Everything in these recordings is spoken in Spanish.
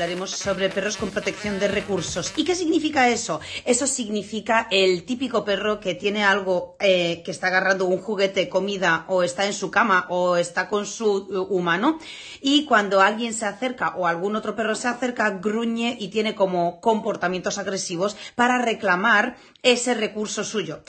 hablaremos sobre perros con protección de recursos. ¿Y qué significa eso? Eso significa el típico perro que tiene algo, eh, que está agarrando un juguete, comida, o está en su cama, o está con su uh, humano, y cuando alguien se acerca o algún otro perro se acerca, gruñe y tiene como comportamientos agresivos para reclamar ese recurso suyo.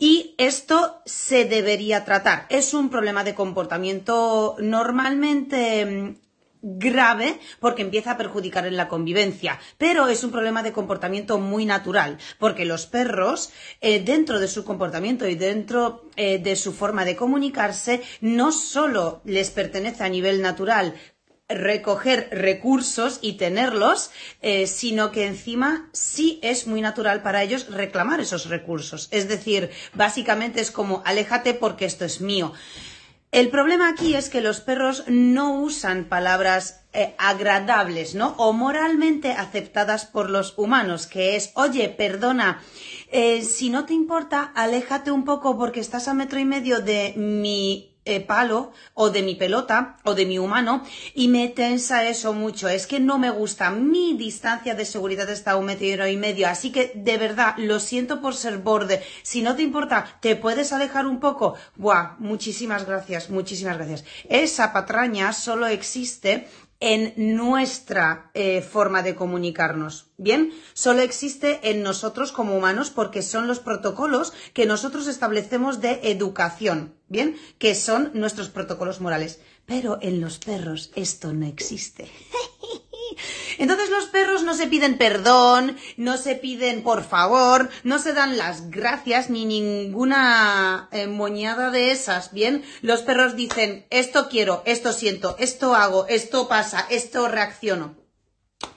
Y esto se debería tratar. Es un problema de comportamiento normalmente mm, grave porque empieza a perjudicar en la convivencia, pero es un problema de comportamiento muy natural, porque los perros, eh, dentro de su comportamiento y dentro eh, de su forma de comunicarse, no solo les pertenece a nivel natural recoger recursos y tenerlos, eh, sino que encima sí es muy natural para ellos reclamar esos recursos. Es decir, básicamente es como aléjate porque esto es mío. El problema aquí es que los perros no usan palabras eh, agradables, ¿no? O moralmente aceptadas por los humanos, que es, oye, perdona, eh, si no te importa, aléjate un poco porque estás a metro y medio de mi eh, palo o de mi pelota o de mi humano y me tensa eso mucho. Es que no me gusta. Mi distancia de seguridad está a un metro y medio. Así que de verdad lo siento por ser borde. Si no te importa, te puedes alejar un poco. Buah, muchísimas gracias, muchísimas gracias. Esa patraña solo existe en nuestra eh, forma de comunicarnos. Bien, solo existe en nosotros como humanos porque son los protocolos que nosotros establecemos de educación. Bien, que son nuestros protocolos morales. Pero en los perros esto no existe. Entonces los perros no se piden perdón, no se piden por favor, no se dan las gracias ni ninguna eh, moñada de esas, ¿bien? Los perros dicen esto quiero, esto siento, esto hago, esto pasa, esto reacciono.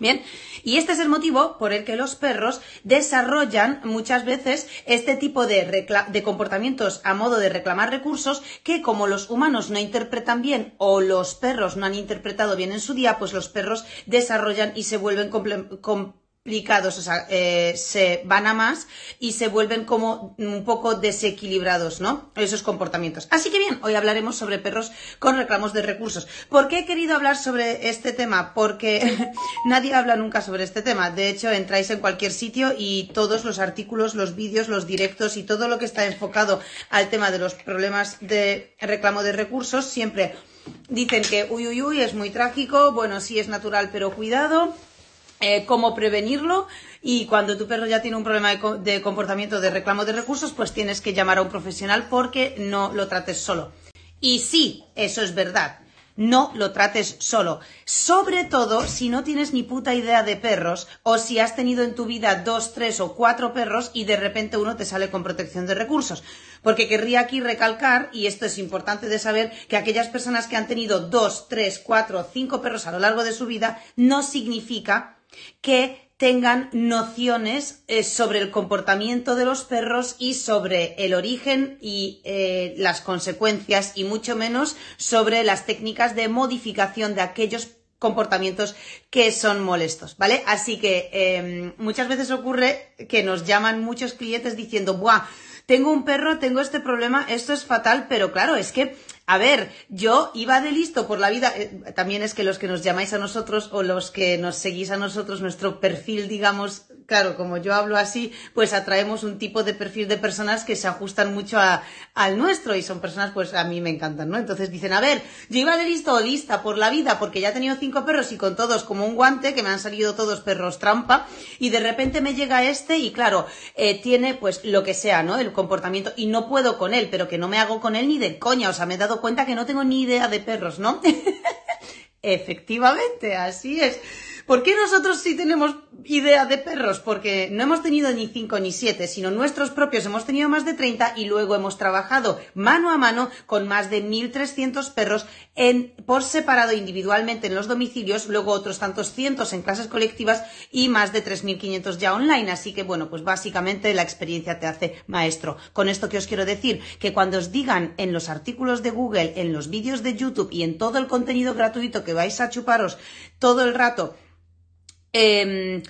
Bien, y este es el motivo por el que los perros desarrollan muchas veces este tipo de, comportamientos a modo de reclamar recursos que como los humanos no interpretan bien o los perros no han interpretado bien en su día, pues los perros desarrollan y se vuelven complicados, o sea, eh, se van a más y se vuelven como un poco desequilibrados, ¿no? Esos comportamientos. Así que bien, hoy hablaremos sobre perros con reclamos de recursos. ¿Por qué he querido hablar sobre este tema? Porque nadie habla nunca sobre este tema. De hecho, entráis en cualquier sitio y todos los artículos, los vídeos, los directos y todo lo que está enfocado al tema de los problemas de reclamo de recursos siempre dicen que uy, uy, uy, es muy trágico, bueno, sí es natural, pero cuidado eh, cómo prevenirlo y cuando tu perro ya tiene un problema de, comportamiento de reclamo de recursos, pues tienes que llamar a un profesional porque no lo trates solo. Y sí, eso es verdad. No lo trates solo. Sobre todo si no tienes ni puta idea de perros o si has tenido en tu vida dos, tres o cuatro perros y de repente uno te sale con protección de recursos. Porque querría aquí recalcar, y esto es importante de saber, que aquellas personas que han tenido dos, tres, cuatro, cinco perros a lo largo de su vida no significa que tengan nociones eh, sobre el comportamiento de los perros y sobre el origen y eh, las consecuencias y mucho menos sobre las técnicas de modificación de aquellos comportamientos que son molestos, ¿vale? Así que em, muchas veces ocurre que nos llaman muchos clientes diciendo, ¡buah! Tengo un perro, tengo este problema, esto es fatal, pero claro, es que a ver, yo iba de listo por la vida. Eh, también es que los que nos llamáis a nosotros o los que nos seguís a nosotros, nuestro perfil, digamos, claro, como yo hablo así, pues atraemos un tipo de perfil de personas que se ajustan mucho al nuestro y son personas, pues a mí me encantan, ¿no? Entonces dicen, a ver, yo iba de listo o lista por la vida porque ya he tenido cinco perros y con todos como un guante, que me han salido todos perros trampa, y de repente me llega este y claro, eh, tiene pues lo que sea, ¿no? El comportamiento y no puedo con él, pero que no me hago con él ni de coña, o sea, me he dado cuenta que no tengo ni idea de perros, ¿no? Efectivamente, así es. ¿Por qué nosotros sí tenemos idea de perros? Porque no hemos tenido ni cinco ni siete, sino nuestros propios hemos tenido más de 30 y luego hemos trabajado mano a mano con más de 1.300 perros en, por separado individualmente en los domicilios, luego otros tantos cientos en clases colectivas y más de 3.500 ya online. Así que bueno, pues básicamente la experiencia te hace maestro. Con esto que os quiero decir, que cuando os digan en los artículos de Google, en los vídeos de YouTube y en todo el contenido gratuito que vais a chuparos todo el rato, Em,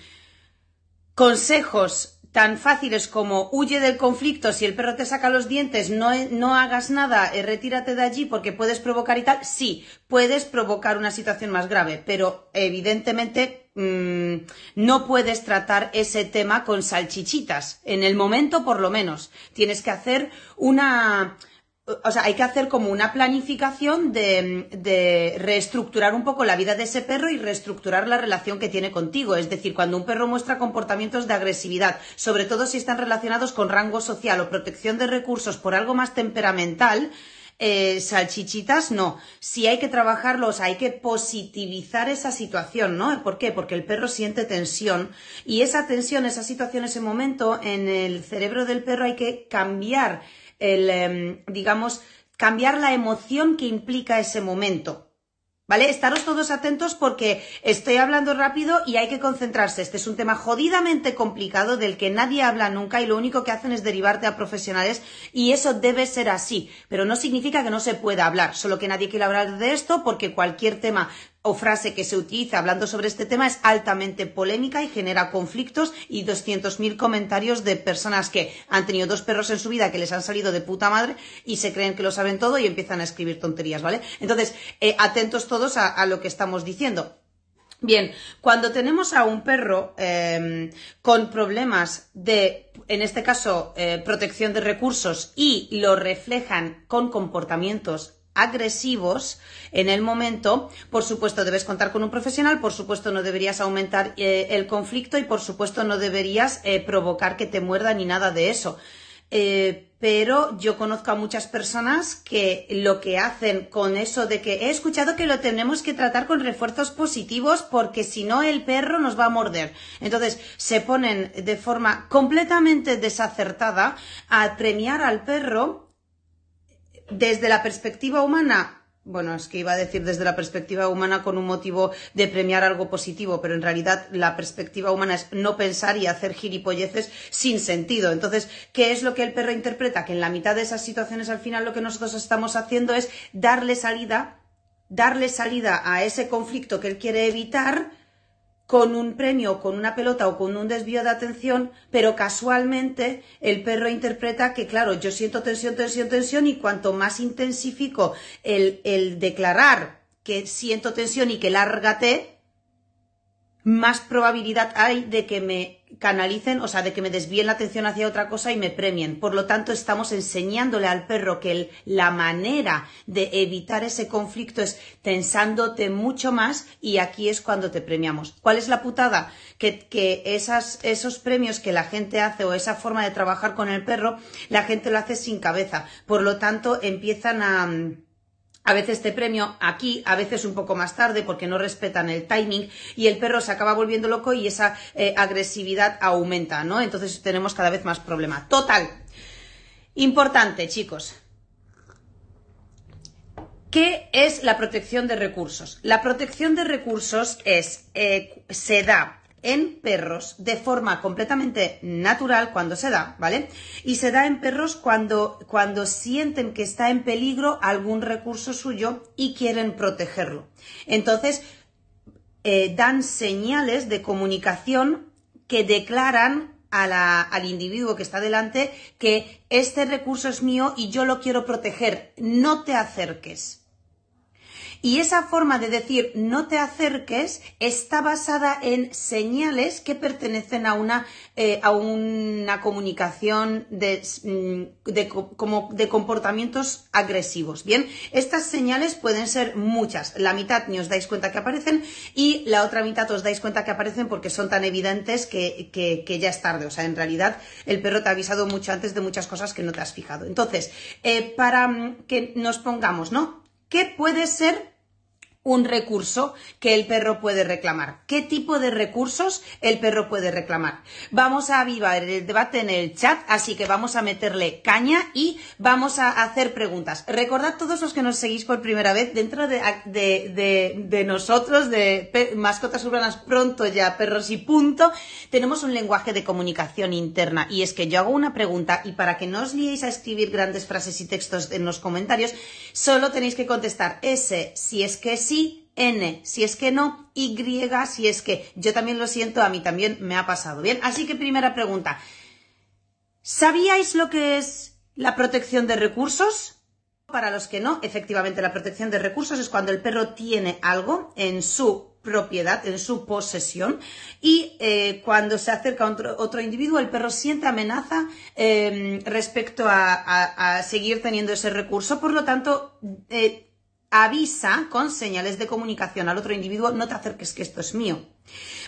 consejos tan fáciles como huye del conflicto, si el perro te saca los dientes, no, no hagas nada, eh, retírate de allí porque puedes provocar y tal, sí, puedes provocar una situación más grave, pero evidentemente mm, no puedes tratar ese tema con salchichitas, en el momento por lo menos. Tienes que hacer una o sea, hay que hacer como una planificación de, reestructurar un poco la vida de ese perro y reestructurar la relación que tiene contigo. Es decir, cuando un perro muestra comportamientos de agresividad, sobre todo si están relacionados con rango social o protección de recursos por algo más temperamental, eh, salchichitas, no. Si hay que trabajarlos, hay que positivizar esa situación, ¿no? ¿Por qué? Porque el perro siente tensión y esa tensión, esa situación, ese momento en el cerebro del perro hay que cambiar el, em, digamos, cambiar la emoción que implica ese momento. ¿Vale? Estaros todos atentos porque estoy hablando rápido y hay que concentrarse. Este es un tema jodidamente complicado del que nadie habla nunca y lo único que hacen es derivarte a profesionales y eso debe ser así. Pero no significa que no se pueda hablar, solo que nadie quiere hablar de esto porque cualquier tema o frase que se utiliza hablando sobre este tema es altamente polémica y genera conflictos y 200.000 comentarios de personas que han tenido dos perros en su vida que les han salido de puta madre y se creen que lo saben todo y empiezan a escribir tonterías, ¿vale? Entonces, eh, atentos todos a, lo que estamos diciendo. Bien, cuando tenemos a un perro em, con problemas de, en este caso, eh, protección de recursos y lo reflejan con comportamientos agresivos en el momento, por supuesto debes contar con un profesional, por supuesto no deberías aumentar eh, el conflicto y por supuesto no deberías eh, provocar que te muerda ni nada de eso. Eh, pero yo conozco a muchas personas que lo que hacen con eso de que he escuchado que lo tenemos que tratar con refuerzos positivos porque si no el perro nos va a morder. Entonces se ponen de forma completamente desacertada a premiar al perro desde la perspectiva humana, bueno, es que iba a decir desde la perspectiva humana con un motivo de premiar algo positivo, pero en realidad la perspectiva humana es no pensar y hacer gilipolleces sin sentido. Entonces, ¿qué es lo que el perro interpreta? Que en la mitad de esas situaciones al final lo que nosotros estamos haciendo es darle salida, darle salida a ese conflicto que él quiere evitar con un premio, con una pelota o con un desvío de atención, pero casualmente el perro interpreta que, claro, yo siento tensión, tensión, tensión y cuanto más intensifico el, el declarar que siento tensión y que lárgate, más probabilidad hay de que me canalicen, o sea, de que me desvíen la atención hacia otra cosa y me premien. Por lo tanto, estamos enseñándole al perro que la manera de evitar ese conflicto es tensándote mucho más y aquí es cuando te premiamos. ¿Cuál es la putada? Que, que esas, esos premios que la gente hace o esa forma de trabajar con el perro, la gente lo hace sin cabeza. Por lo tanto, empiezan a a veces te premio aquí, a veces un poco más tarde porque no respetan el timing y el perro se acaba volviendo loco y esa eh, agresividad aumenta, ¿no? Entonces tenemos cada vez más problema. Total. Importante, chicos. ¿Qué es la protección de recursos? La protección de recursos es, eh, se da en perros de forma completamente natural cuando se da, ¿vale? Y se da en perros cuando, cuando sienten que está en peligro algún recurso suyo y quieren protegerlo. Entonces, eh, dan señales de comunicación que declaran al individuo que está delante que este recurso es mío y yo lo quiero proteger, no te acerques. Y esa forma de decir no te acerques está basada en señales que pertenecen a una, eh, a una comunicación de, mm, de, como de comportamientos agresivos. Bien, estas señales pueden ser muchas. La mitad ni os dais cuenta que aparecen y la otra mitad os dais cuenta que aparecen porque son tan evidentes que, que, ya es tarde. O sea, en realidad el perro te ha avisado mucho antes de muchas cosas que no te has fijado. Entonces, eh, para mm, que nos pongamos, ¿no? ¿Qué puede ser un recurso que el perro puede reclamar. ¿Qué tipo de recursos el perro puede reclamar? Vamos a avivar el debate en el chat, así que vamos a meterle caña y vamos a hacer preguntas. Recordad todos los que nos seguís por primera vez dentro de, nosotros, de mascotas urbanas pronto ya, perros y punto, tenemos un lenguaje de comunicación interna y es que yo hago una pregunta y para que no os liéis a escribir grandes frases y textos en los comentarios, solo tenéis que contestar S si es que sí, N si es que no, Y si es que. Yo también lo siento, a mí también me ha pasado. Bien, así que primera pregunta. ¿Sabíais lo que es la protección de recursos? Para los que no, efectivamente la protección de recursos es cuando el perro tiene algo en su propiedad, en su posesión, y eh, cuando se acerca otro, otro, individuo, el perro siente amenaza eh, respecto a, a, seguir teniendo ese recurso, por lo tanto, eh, avisa con señales de comunicación al otro individuo, no te acerques que esto es mío.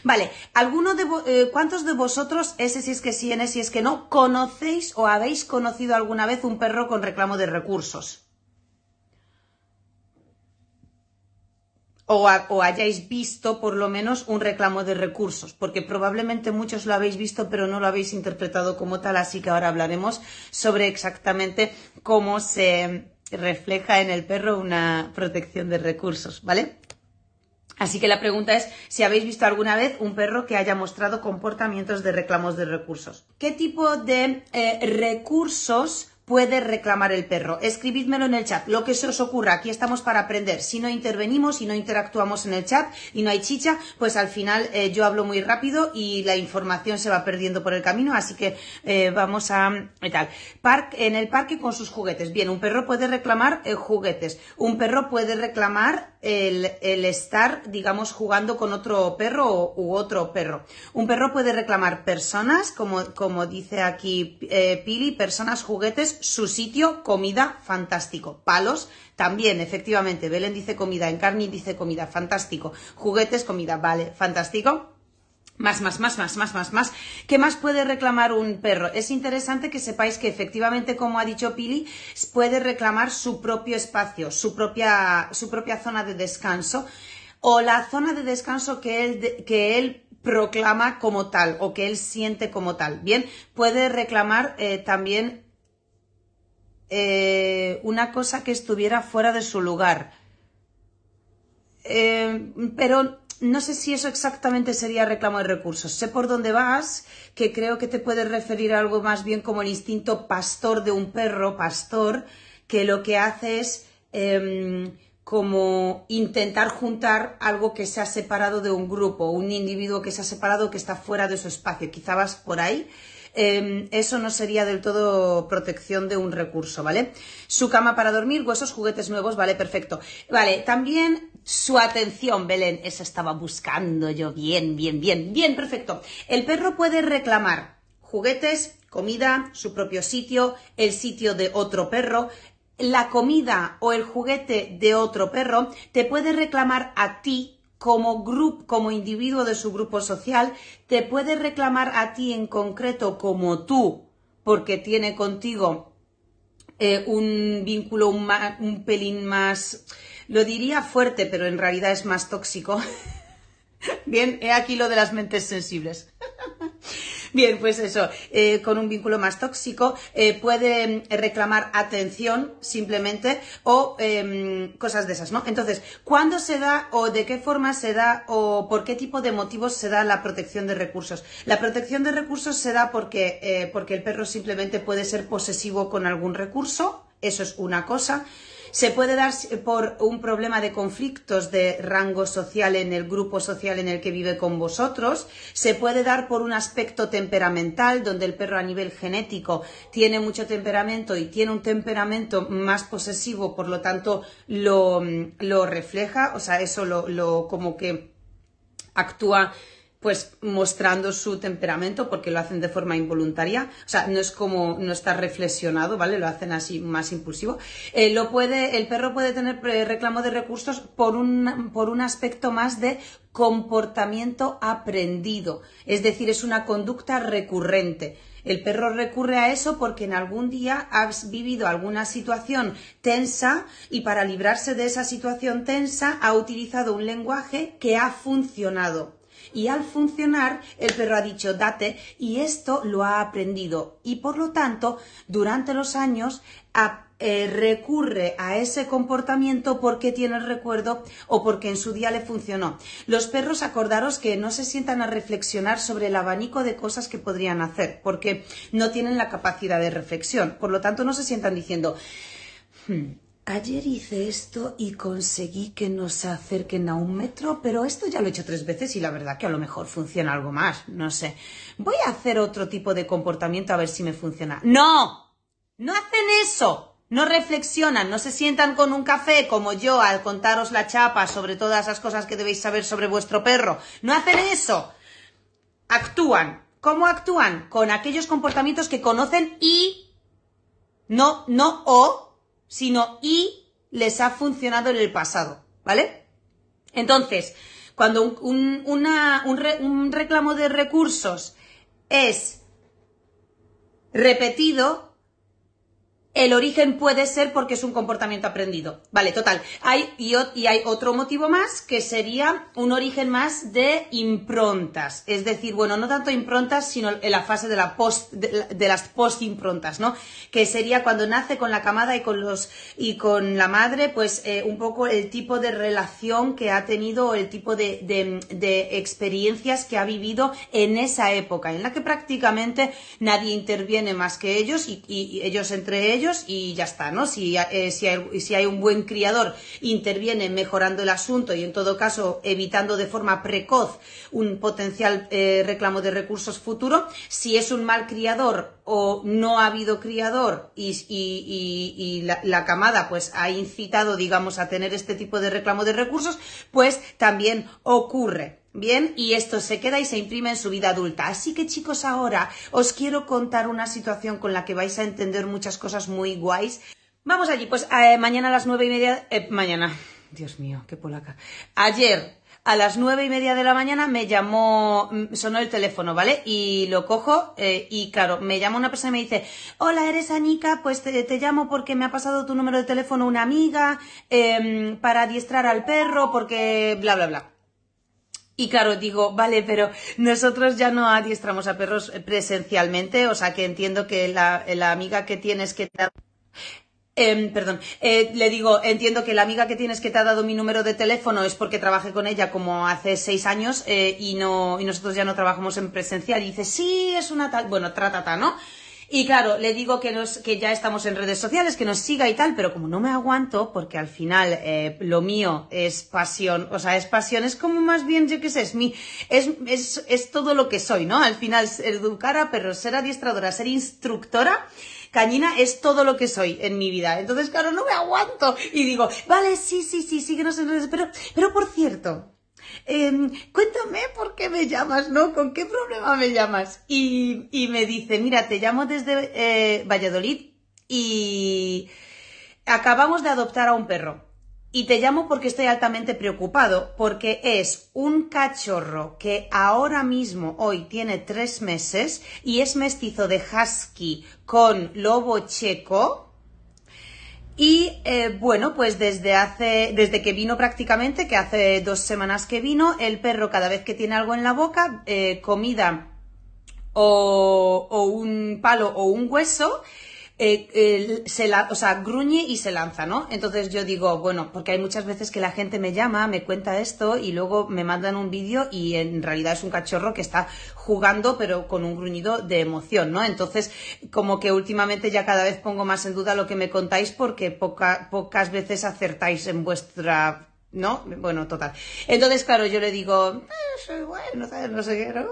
Vale, ¿alguno de eh, ¿cuántos de vosotros, ese si es que sí, ese si es que no, conocéis o habéis conocido alguna vez un perro con reclamo de recursos? O, o, hayáis visto por lo menos un reclamo de recursos, porque probablemente muchos lo habéis visto pero no lo habéis interpretado como tal, así que ahora hablaremos sobre exactamente cómo se, refleja en el perro una protección de recursos, ¿vale? Así que la pregunta es si habéis visto alguna vez un perro que haya mostrado comportamientos de reclamos de recursos. ¿Qué tipo de eh, recursos puede reclamar el perro. Escribidmelo en el chat, lo que se os ocurra, aquí estamos para aprender. Si no intervenimos y no interactuamos en el chat y no hay chicha, pues al final eh, yo hablo muy rápido y la información se va perdiendo por el camino, así que eh, vamos a... tal. Park, en el parque con sus juguetes. Bien, un perro puede reclamar eh, juguetes. Un perro puede reclamar el, el, estar, digamos, jugando con otro perro u otro perro. Un perro puede reclamar personas, como, como dice aquí Pili, personas, juguetes, su sitio, comida, fantástico. Palos, también, efectivamente. Belén dice comida, Encarni dice comida, fantástico. Juguetes, comida, vale, fantástico. Más, más, más, más, más, más, más. ¿Qué más puede reclamar un perro? Es interesante que sepáis que efectivamente, como ha dicho Pili, puede reclamar su propio espacio, su propia, su propia zona de descanso o la zona de descanso que él, que él proclama como tal o que él siente como tal. Bien, puede reclamar eh, también eh, una cosa que estuviera fuera de su lugar. Eh, pero no sé si eso exactamente sería reclamo de recursos. Sé por dónde vas, que creo que te puedes referir a algo más bien como el instinto pastor de un perro, pastor, que lo que hace es eh, como intentar juntar algo que se ha separado de un grupo, un individuo que se ha separado, que está fuera de su espacio. Quizá vas por ahí eh, eso no sería del todo protección de un recurso, ¿vale? Su cama para dormir, huesos, juguetes nuevos, vale, perfecto. Vale, también su atención, Belén, eso estaba buscando yo, bien, bien, bien, bien, perfecto. El perro puede reclamar juguetes, comida, su propio sitio, el sitio de otro perro, la comida o el juguete de otro perro, te puede reclamar a ti como grupo, como individuo de su grupo social, te puede reclamar a ti en concreto como tú, porque tiene contigo eh, un vínculo un, un pelín más, lo diría fuerte, pero en realidad es más tóxico. Bien, he aquí lo de las mentes sensibles. Bien, pues eso, eh, con un vínculo más tóxico, eh, puede reclamar atención simplemente o eh, cosas de esas, ¿no? Entonces, ¿cuándo se da o de qué forma se da o por qué tipo de motivos se da la protección de recursos? La protección de recursos se da porque, eh, porque el perro simplemente puede ser posesivo con algún recurso, eso es una cosa. Se puede dar por un problema de conflictos de rango social en el grupo social en el que vive con vosotros. Se puede dar por un aspecto temperamental, donde el perro a nivel genético tiene mucho temperamento y tiene un temperamento más posesivo, por lo tanto lo, lo refleja, o sea, eso lo, lo como que actúa pues mostrando su temperamento porque lo hacen de forma involuntaria, o sea, no es como, no está reflexionado, ¿vale? Lo hacen así más impulsivo. Eh, lo puede, el perro puede tener reclamo de recursos por un, por un aspecto más de comportamiento aprendido, es decir, es una conducta recurrente. El perro recurre a eso porque en algún día has vivido alguna situación tensa y para librarse de esa situación tensa ha utilizado un lenguaje que ha funcionado y al funcionar el perro ha dicho date y esto lo ha aprendido y por lo tanto durante los años eh, recurre a ese comportamiento porque tiene el recuerdo o porque en su día le funcionó. Los perros acordaros que no se sientan a reflexionar sobre el abanico de cosas que podrían hacer porque no tienen la capacidad de reflexión. Por lo tanto no se sientan diciendo hmm, Ayer hice esto y conseguí que no se acerquen a un metro, pero esto ya lo he hecho tres veces y la verdad que a lo mejor funciona algo más, no sé. Voy a hacer otro tipo de comportamiento a ver si me funciona. ¡No! ¡No hacen eso! no reflexionan, no se sientan con un café como yo al contaros la chapa sobre todas esas cosas que debéis saber sobre vuestro perro, no hacen eso, actúan. ¿Cómo actúan? Con aquellos comportamientos que conocen y no, no o, sino y les ha funcionado en el pasado, ¿vale? Entonces, cuando un, un reclamo de recursos es repetido, el origen puede ser porque es un comportamiento aprendido. Vale, total. Hay, y, hay otro motivo más que sería un origen más de improntas. Es decir, bueno, no tanto improntas, sino en la fase de, la post, de, las post-improntas, ¿no? Que sería cuando nace con la camada y con los, y con la madre, pues eh, un poco el tipo de relación que ha tenido, el tipo de, de experiencias que ha vivido en esa época, en la que prácticamente nadie interviene más que ellos y, y ellos entre ellos y ya está, ¿no? Si, eh, si, hay, si, hay, un buen criador, interviene mejorando el asunto y en todo caso evitando de forma precoz un potencial eh, reclamo de recursos futuro. Si es un mal criador o no ha habido criador y, la, la, camada pues ha incitado, digamos, a tener este tipo de reclamo de recursos, pues también ocurre. Bien, y esto se queda y se imprime en su vida adulta. Así que chicos, ahora os quiero contar una situación con la que vais a entender muchas cosas muy guays. Vamos allí, pues eh, mañana a las nueve y media, eh, mañana, Dios mío, qué polaca. Ayer a las nueve y media de la mañana me llamó, mm, sonó el teléfono, ¿vale? Y lo cojo eh, y claro, me llama una persona y me dice, hola, eres Anika, pues te, te llamo porque me ha pasado tu número de teléfono una amiga em, para adiestrar al perro porque bla, bla, bla. Y claro, digo, vale, pero nosotros ya no adiestramos a perros presencialmente, o sea que entiendo que la, amiga que tienes que te ha... Em, perdón, eh, le digo, entiendo que la amiga que tienes que te ha dado mi número de teléfono es porque trabajé con ella como hace seis años eh, y no y nosotros ya no trabajamos en presencial. Y dice, sí, es una tal, bueno, trata, ¿no? Y claro, le digo que, nos, que ya estamos en redes sociales, que nos siga y tal, pero como no me aguanto, porque al final eh, lo mío es pasión, o sea, es pasión, es como más bien, yo qué sé, es, mi, es, es, es todo lo que soy, ¿no? Al final, educar a perros, ser adiestradora, ser instructora, Cañina es todo lo que soy en mi vida. Entonces, claro, no me aguanto. Y digo, vale, sí, sí, sí, síguenos en redes. Pero, pero por cierto, Em, cuéntame por qué me llamas, ¿no? ¿Con qué problema me llamas? Y, me dice, mira, te llamo desde eh, Valladolid y acabamos de adoptar a un perro. Y te llamo porque estoy altamente preocupado, porque es un cachorro que ahora mismo, hoy, tiene tres meses y es mestizo de husky con lobo checo, y eh, bueno, pues desde hace, desde que vino prácticamente, que hace dos semanas que vino, el perro cada vez que tiene algo en la boca, eh, comida o, o un palo o un hueso, eh, se la, o sea, gruñe y se lanza, ¿no? Entonces yo digo, bueno, porque hay muchas veces que la gente me llama, me cuenta esto y luego me mandan un vídeo y en realidad es un cachorro que está jugando pero con un gruñido de emoción, ¿no? Entonces, como que últimamente ya cada vez pongo más en duda lo que me contáis porque pocas veces acertáis en vuestra ¿no? Bueno, total. Entonces, claro, yo le digo, eh, soy bueno, no sé qué, no,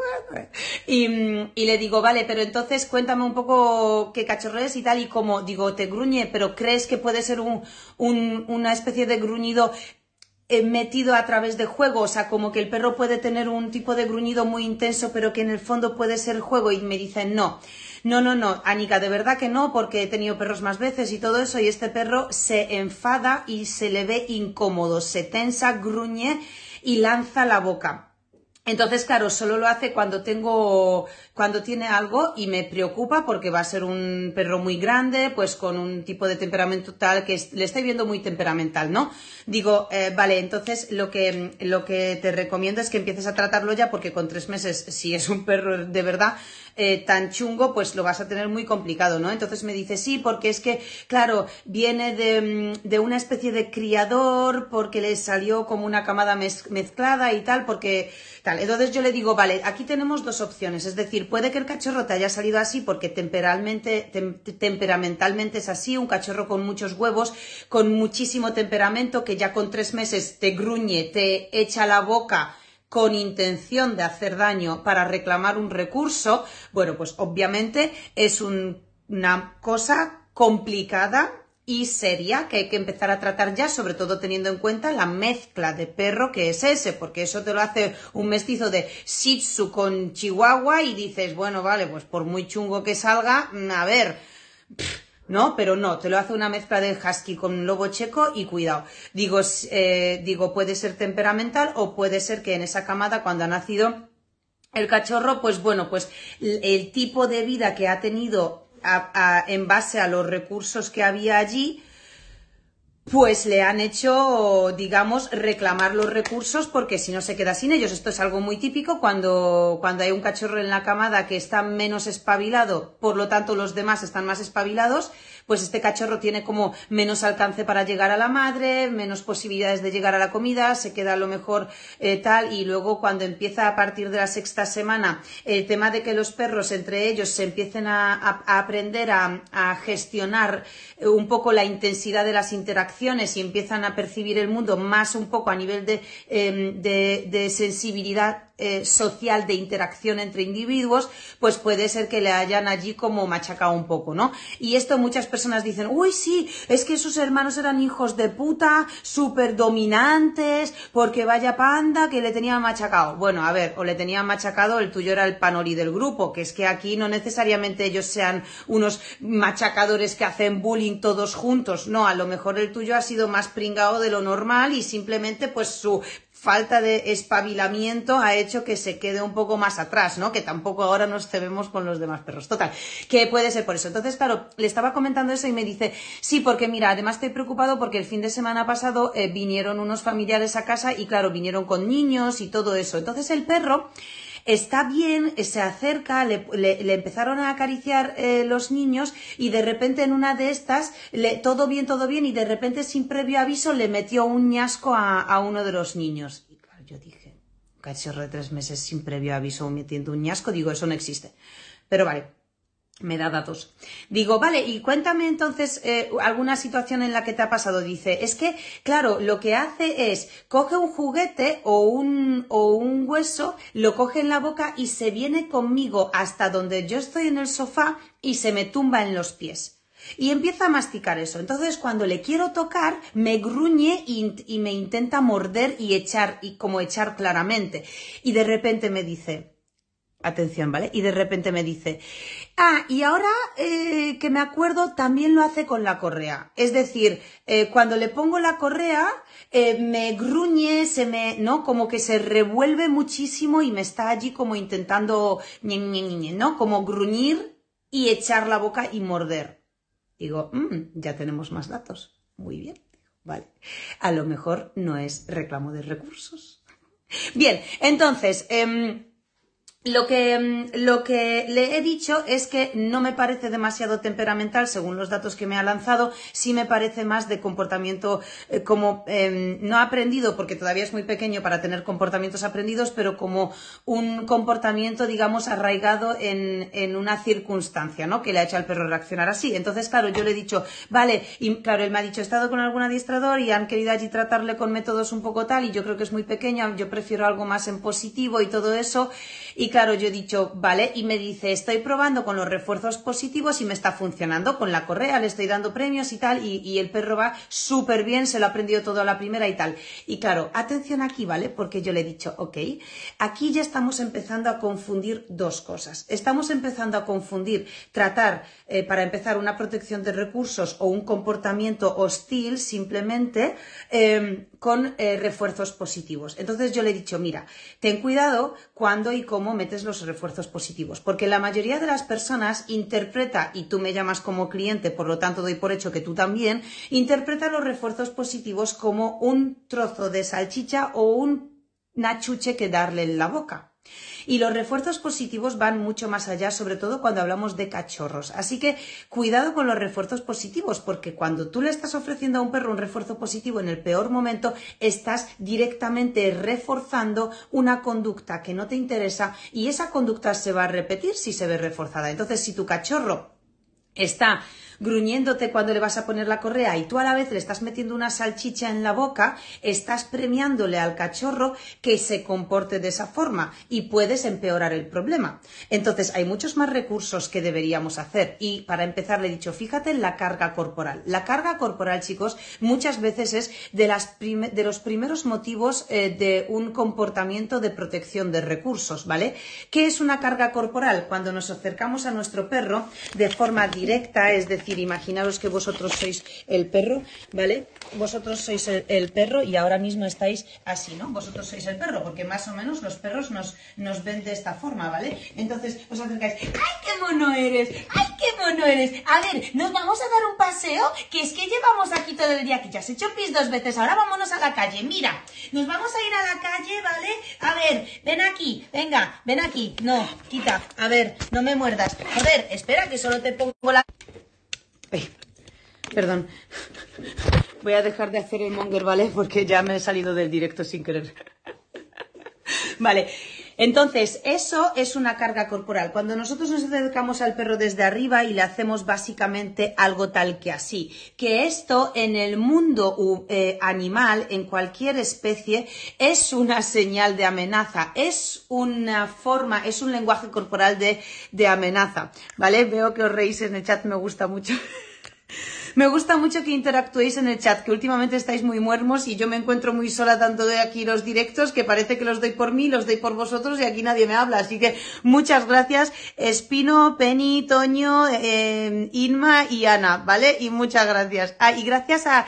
y, y, le digo, vale, pero entonces cuéntame un poco qué cachorro es y tal, y como, digo, te gruñe, pero crees que puede ser un, un, una especie de gruñido metido a través de juego, o sea, como que el perro puede tener un tipo de gruñido muy intenso, pero que en el fondo puede ser juego, y me dicen, no. No, no, no, Anika, de verdad que no, porque he tenido perros más veces y todo eso, y este perro se enfada y se le ve incómodo, se tensa, gruñe y lanza la boca. Entonces, claro, solo lo hace cuando tengo, cuando tiene algo y me preocupa porque va a ser un perro muy grande, pues con un tipo de temperamento tal que le estoy viendo muy temperamental, ¿no? Digo, eh, vale, entonces lo que, lo que te recomiendo es que empieces a tratarlo ya porque con tres meses, si es un perro de verdad, eh, tan chungo, pues lo vas a tener muy complicado, ¿no? Entonces me dice, sí, porque es que, claro, viene de, mm, de una especie de criador, porque le salió como una camada mezclada y tal, porque tal. Entonces yo le digo, vale, aquí tenemos dos opciones, es decir, puede que el cachorro te haya salido así porque temperalmente, temperamentalmente es así, un cachorro con muchos huevos, con muchísimo temperamento, que ya con tres meses te gruñe, te echa la boca, con intención de hacer daño para reclamar un recurso, bueno, pues obviamente es una cosa complicada y seria que hay que empezar a tratar ya, sobre todo teniendo en cuenta la mezcla de perro que es ese, porque eso te lo hace un mestizo de Shih con Chihuahua y dices, bueno, vale, pues por muy chungo que salga, a ver, ¿no? Pero no, te lo hace una mezcla de husky con lobo checo y cuidado. Digo, eh, digo, puede ser temperamental o puede ser que en esa camada cuando ha nacido el cachorro, pues bueno, pues el tipo de vida que ha tenido en base a los recursos que había allí, pues le han hecho, digamos, reclamar los recursos porque si no se queda sin ellos. Esto es algo muy típico cuando, cuando hay un cachorro en la camada que está menos espabilado, por lo tanto los demás están más espabilados pues este cachorro tiene como menos alcance para llegar a la madre, menos posibilidades de llegar a la comida, se queda a lo mejor eh, tal y luego cuando empieza a partir de la sexta semana el tema de que los perros entre ellos se empiecen a, aprender a, gestionar eh, un poco la intensidad de las interacciones y empiezan a percibir el mundo más un poco a nivel de, em, de sensibilidad eh, social de interacción entre individuos, pues puede ser que le hayan allí como machacado un poco, ¿no? Y esto muchas personas dicen, uy, sí, es que sus hermanos eran hijos de puta, súper dominantes, porque vaya panda que le tenían machacado. Bueno, a ver, o le tenían machacado, el tuyo era el panori del grupo, que es que aquí no necesariamente ellos sean unos machacadores que hacen bullying todos juntos, no, a lo mejor el tuyo ha sido más pringado de lo normal y simplemente pues su falta de espabilamiento ha hecho que se quede un poco más atrás, ¿no? Que tampoco ahora nos cebemos con los demás perros. Total, que puede ser por eso. Entonces, claro, le estaba comentando eso y me dice, sí, porque mira, además estoy preocupado porque el fin de semana pasado eh, vinieron unos familiares a casa y claro, vinieron con niños y todo eso. Entonces el perro está bien, se acerca, le, empezaron a acariciar eh, los niños y de repente en una de estas, le, todo bien, todo bien, y de repente sin previo aviso le metió un ñasco a, uno de los niños. Y claro, yo dije, cachorro de tres meses sin previo aviso metiendo un ñasco, digo, eso no existe. Pero vale, me da datos. Digo, vale, y cuéntame entonces eh, alguna situación en la que te ha pasado. Dice, es que, claro, lo que hace es, coge un juguete o un, o un hueso, lo coge en la boca y se viene conmigo hasta donde yo estoy en el sofá y se me tumba en los pies. Y empieza a masticar eso. Entonces, cuando le quiero tocar, me gruñe y, y me intenta morder y echar, y como echar claramente. Y de repente me dice, Atención, ¿vale? Y de repente me dice, ah, y ahora eh, que me acuerdo, también lo hace con la correa. Es decir, eh, cuando le pongo la correa, eh, me gruñe, se me, ¿no? Como que se revuelve muchísimo y me está allí como intentando, ¿no? Como gruñir y echar la boca y morder. Digo, mm, ya tenemos más datos. Muy bien, vale. A lo mejor no es reclamo de recursos. Bien, entonces, eh, lo que, mm, lo que le he dicho es que no me parece demasiado temperamental, según los datos que me ha lanzado, sí me parece más de comportamiento eh, como em, no aprendido, porque todavía es muy pequeño para tener comportamientos aprendidos, pero como un comportamiento, digamos, arraigado en, en una circunstancia, ¿no? Que le ha hecho al perro reaccionar así. Entonces, claro, yo le he dicho, vale, y claro, él me ha dicho, he estado con algún adiestrador y han querido allí tratarle con métodos un poco tal, y yo creo que es muy pequeño, yo prefiero algo más en positivo y todo eso. Y claro, yo he dicho, vale, y me dice, estoy probando con los refuerzos positivos y me está funcionando. Con la correa le estoy dando premios y tal, y, el perro va súper bien, se lo ha aprendido todo a la primera y tal. Y claro, atención aquí, ¿vale? Porque yo le he dicho, ok, aquí ya estamos empezando a confundir dos cosas. Estamos empezando a confundir tratar, eh, para empezar, una protección de recursos o un comportamiento hostil simplemente em, con eh, refuerzos positivos. Entonces yo le he dicho, mira, ten cuidado cuando y cómo metes los refuerzos positivos, porque la mayoría de las personas interpreta, y tú me llamas como cliente, por lo tanto doy por hecho que tú también, interpreta los refuerzos positivos como un trozo de salchicha o un nachuche que darle en la boca. Y los refuerzos positivos van mucho más allá, sobre todo cuando hablamos de cachorros. Así que cuidado con los refuerzos positivos, porque cuando tú le estás ofreciendo a un perro un refuerzo positivo en el peor momento, estás directamente reforzando una conducta que no te interesa y esa conducta se va a repetir si se ve reforzada. Entonces, si tu cachorro está gruñéndote cuando le vas a poner la correa y tú a la vez le estás metiendo una salchicha en la boca, estás premiándole al cachorro que se comporte de esa forma y puedes empeorar el problema. Entonces, hay muchos más recursos que deberíamos hacer y para empezar le he dicho, fíjate en la carga corporal. La carga corporal, chicos, muchas veces es de, las de los primeros motivos eh, de un comportamiento de protección de recursos, ¿vale? ¿Qué es una carga corporal? Cuando nos acercamos a nuestro perro de forma directa, es decir, imaginaros que vosotros sois el perro, ¿vale? Vosotros sois el, perro y ahora mismo estáis así, ¿no? Vosotros sois el perro, porque más o menos los perros nos, nos ven de esta forma, ¿vale? Entonces os acercáis, ¡ay, qué mono eres! ¡Ay, qué mono eres! A ver, nos vamos a dar un paseo, que es que llevamos aquí todo el día, que ya has hecho pis dos veces, ahora vámonos a la calle, mira, nos vamos a ir a la calle, ¿vale? A ver, ven aquí, venga, ven aquí, no, quita, a ver, no me muerdas, joder, espera que solo te pongo la... perdón. Voy a dejar de hacer el monger, ¿vale? Porque ya me he salido del directo sin querer. vale. Entonces, eso es una carga corporal. Cuando nosotros nos acercamos al perro desde arriba y le hacemos básicamente algo tal que así, que esto en el mundo eh, animal, en cualquier especie, es una señal de amenaza, es una forma, es un lenguaje corporal de, de amenaza, ¿vale? Veo que os reís en el chat, me gusta mucho. Me gusta mucho que interactuéis en el chat, que últimamente estáis muy muermos y yo me encuentro muy sola tanto de aquí los directos que parece que los doy por mí, los doy por vosotros y aquí nadie me habla. Así que muchas gracias, Espino, Penny, Toño, eh, Inma y Ana, ¿vale? Y muchas gracias. Ah, y gracias a,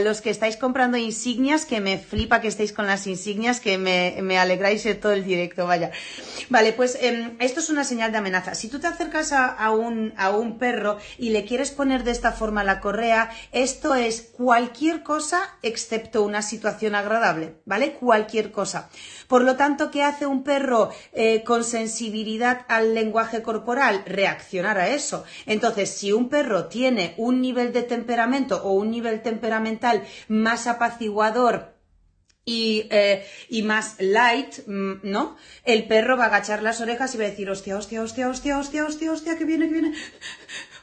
los que estáis comprando insignias, que me flipa que estéis con las insignias, que me, alegráis de todo el directo, vaya. Vale, pues em, esto es una señal de amenaza. Si tú te acercas a, un, a un perro y le quieres poner de esta forma la correa, esto es cualquier cosa excepto una situación agradable, ¿vale? Cualquier cosa. Por lo tanto, ¿qué hace un perro eh, con sensibilidad al lenguaje corporal? Reaccionar a eso. Entonces, si un perro tiene un nivel de temperamento o un nivel temperamental más apaciguador, y, eh, y, más light, mm, ¿no? El perro va a agachar las orejas y va a decir, hostia, hostia, hostia, hostia, hostia, hostia, hostia, que viene, que viene.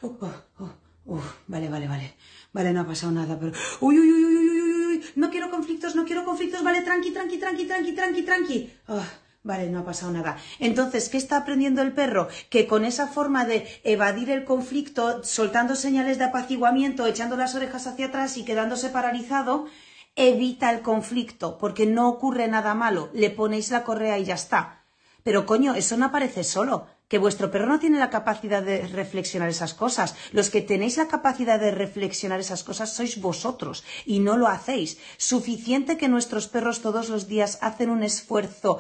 Oh, oh, oh. Uf, vale, vale, vale. Vale, no ha pasado nada, pero... Uy, uy, uy, uy, uy, uy, uy, no quiero conflictos, no quiero conflictos, vale, tranqui, tranqui, tranqui, tranqui, tranqui, tranqui. Oh, vale, no ha pasado nada. Entonces, ¿qué está aprendiendo el perro? Que con esa forma de evadir el conflicto, soltando señales de apaciguamiento, echando las orejas hacia atrás y quedándose paralizado, evita el conflicto, porque no ocurre nada malo. Le ponéis la correa y ya está. Pero coño, eso no aparece solo que vuestro perro no tiene la capacidad de reflexionar esas cosas. Los que tenéis la capacidad de reflexionar esas cosas sois vosotros y no lo hacéis. Suficiente que nuestros perros todos los días hacen un esfuerzo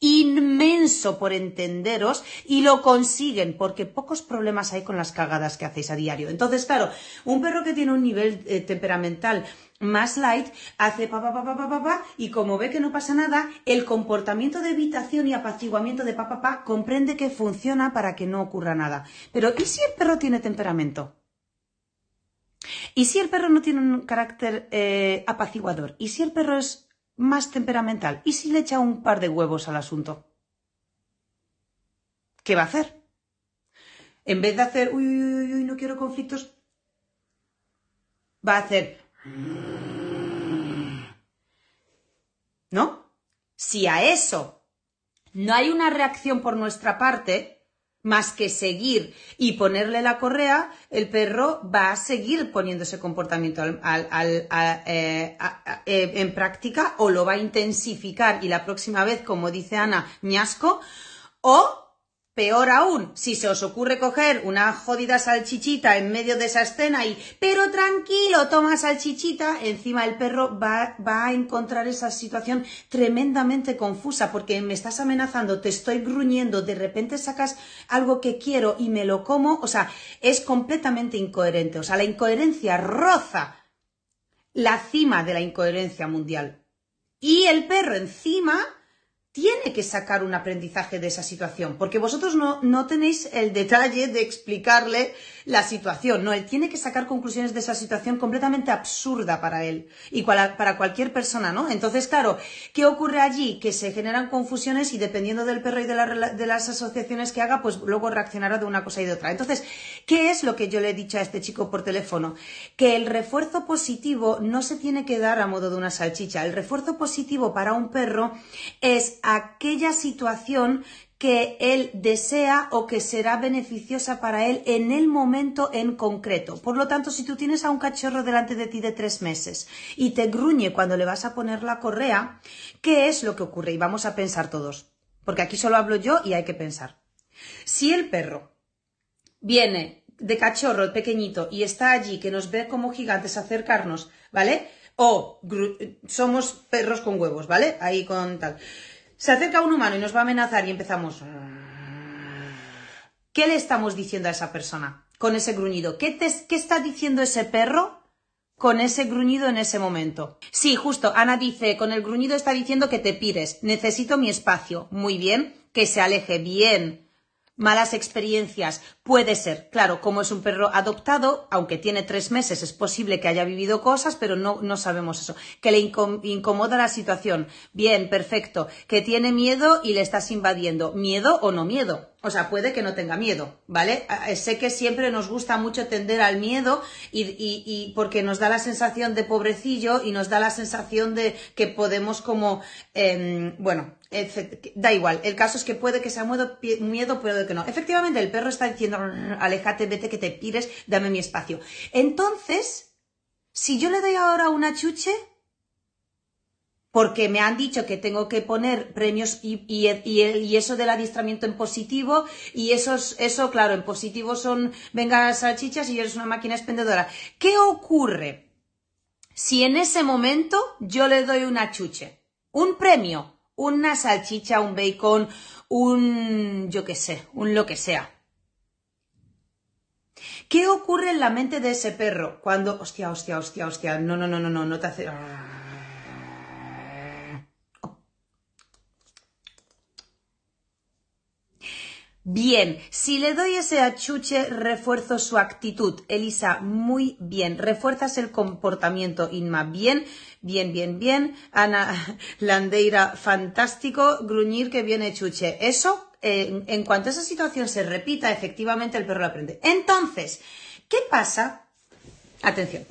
inmenso por entenderos y lo consiguen porque pocos problemas hay con las cagadas que hacéis a diario. Entonces, claro, un perro que tiene un nivel eh, temperamental más light, hace pa, pa, pa, pa, pa, pa, y como ve que no pasa nada, el comportamiento de evitación y apaciguamiento de pa, pa, pa comprende que funciona para que no ocurra nada. Pero ¿y si el perro tiene temperamento? ¿Y si el perro no tiene un carácter eh, apaciguador? ¿Y si el perro es más temperamental? ¿Y si le echa un par de huevos al asunto? ¿Qué va a hacer? En vez de hacer, uy, uy, uy, uy, no quiero conflictos, va a hacer, ¿No? Si a eso no hay una reacción por nuestra parte, más que seguir y ponerle la correa, el perro va a seguir poniendo ese comportamiento eh, eh, en práctica o lo va a intensificar y la próxima vez, como dice Ana, ñasco, o Peor aún, si se os ocurre coger una jodida salchichita en medio de esa escena y, pero tranquilo, toma salchichita, encima el perro va, va, a encontrar esa situación tremendamente confusa porque me estás amenazando, te estoy gruñendo, de repente sacas algo que quiero y me lo como, o sea, es completamente incoherente, o sea, la incoherencia roza la cima de la incoherencia mundial. Y el perro encima tiene que sacar un aprendizaje de esa situación, porque vosotros no, no, tenéis el detalle de explicarle la situación, no, él tiene que sacar conclusiones de esa situación completamente absurda para él y para cualquier persona, ¿no? Entonces, claro, ¿qué ocurre allí? Que se generan confusiones y dependiendo del perro y de, de las asociaciones que haga, pues luego reaccionará de una cosa y de otra. Entonces, ¿qué es lo que yo le he dicho a este chico por teléfono? Que el refuerzo positivo no se tiene que dar a modo de una salchicha. El refuerzo positivo para un perro es aquella situación que él desea o que será beneficiosa para él en el momento en concreto. Por lo tanto, si tú tienes a un cachorro delante de ti de tres meses y te gruñe cuando le vas a poner la correa, ¿qué es lo que ocurre? Y vamos a pensar todos, porque aquí solo hablo yo y hay que pensar. Si el perro viene de cachorro pequeñito y está allí que nos ve como gigantes acercarnos, ¿vale? O somos perros con huevos, ¿vale? Ahí con tal. Se acerca un humano y nos va a amenazar y empezamos. ¿Qué le estamos diciendo a esa persona con ese gruñido? ¿Qué, qué está diciendo ese perro con ese gruñido en ese momento? Sí, justo, Ana dice, con el gruñido está diciendo que te pires, necesito mi espacio. Muy bien, que se aleje bien malas experiencias. Puede ser, claro, como es un perro adoptado, aunque tiene tres meses, es posible que haya vivido cosas, pero no, no sabemos eso. Que le incomoda la situación. Bien, perfecto. Que tiene miedo y le estás invadiendo. ¿Miedo o no miedo? O sea, puede que no tenga miedo, ¿vale? Sé que siempre nos gusta mucho tender al miedo y, y, y, porque nos da la sensación de pobrecillo y nos da la sensación de que podemos como, eh, bueno, da igual. El caso es que puede que sea miedo, miedo, puede que no. Efectivamente, el perro está diciendo, aléjate, vete, que te pires, dame mi espacio. Entonces, si yo le doy ahora una chuche, porque me han dicho que tengo que poner premios y, y, eso del adiestramiento en positivo y eso, eso, claro, en positivo son venga salchichas y eres una máquina expendedora. ¿Qué ocurre si en ese momento yo le doy una chuche? Un premio, una salchicha, un bacon, un yo qué sé, un lo que sea. ¿Qué ocurre en la mente de ese perro cuando, hostia, hostia, hostia, hostia, no, no, no, no, no, no te hace... Bien, si le doy ese achuche, refuerzo su actitud. Elisa, muy bien. Refuerzas el comportamiento. Inma, bien, bien, bien, bien. Ana Landeira, fantástico. Gruñir que viene chuche. Eso, en, en cuanto esa situación se repita, efectivamente el perro lo aprende. Entonces, ¿qué pasa? Atención.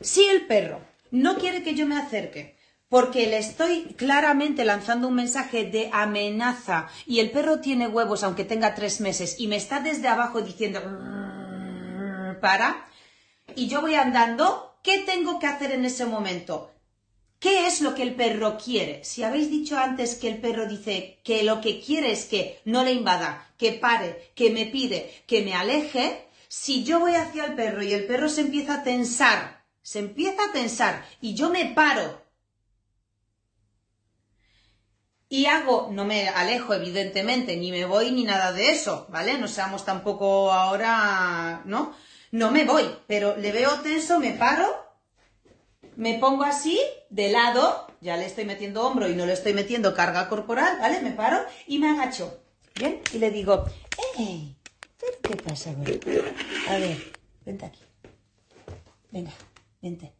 Si el perro no quiere que yo me acerque, porque le estoy claramente lanzando un mensaje de amenaza y el perro tiene huevos aunque tenga tres meses y me está desde abajo diciendo para y yo voy andando, ¿qué tengo que hacer en ese momento? ¿Qué es lo que el perro quiere? Si habéis dicho antes que el perro dice que lo que quiere es que no le invada, que pare, que me pide, que me aleje, si yo voy hacia el perro y el perro se empieza a tensar, se empieza a tensar y yo me paro y hago, no me alejo evidentemente, ni me voy ni nada de eso, ¿vale? No seamos tampoco ahora, ¿no? No me voy, pero le veo tenso, me paro, me pongo así, de lado, ya le estoy metiendo hombro y no le estoy metiendo carga corporal, ¿vale? Me paro y me agacho, ¿bien? Y le digo, ¡Ey! ¿Qué pasa, güey? A ver, vente aquí. Venga, vente.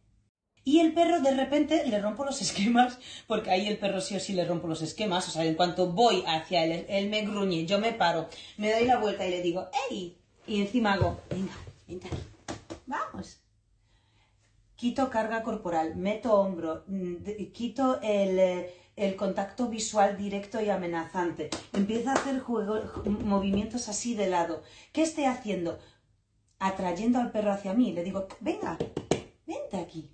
Y el perro de repente le rompo los esquemas, porque ahí el perro sí o sí le rompo los esquemas, o sea, en cuanto voy hacia él, él me gruñe, yo me paro, me doy la vuelta y le digo, ¡Ey! Y encima hago, venga, vente aquí, vamos. Quito carga corporal, meto hombro, mm, quito el, el contacto visual directo y amenazante. Empiezo a hacer movimientos así de lado. ¿Qué estoy haciendo? Atrayendo al perro hacia mí. Le digo, venga, vente aquí.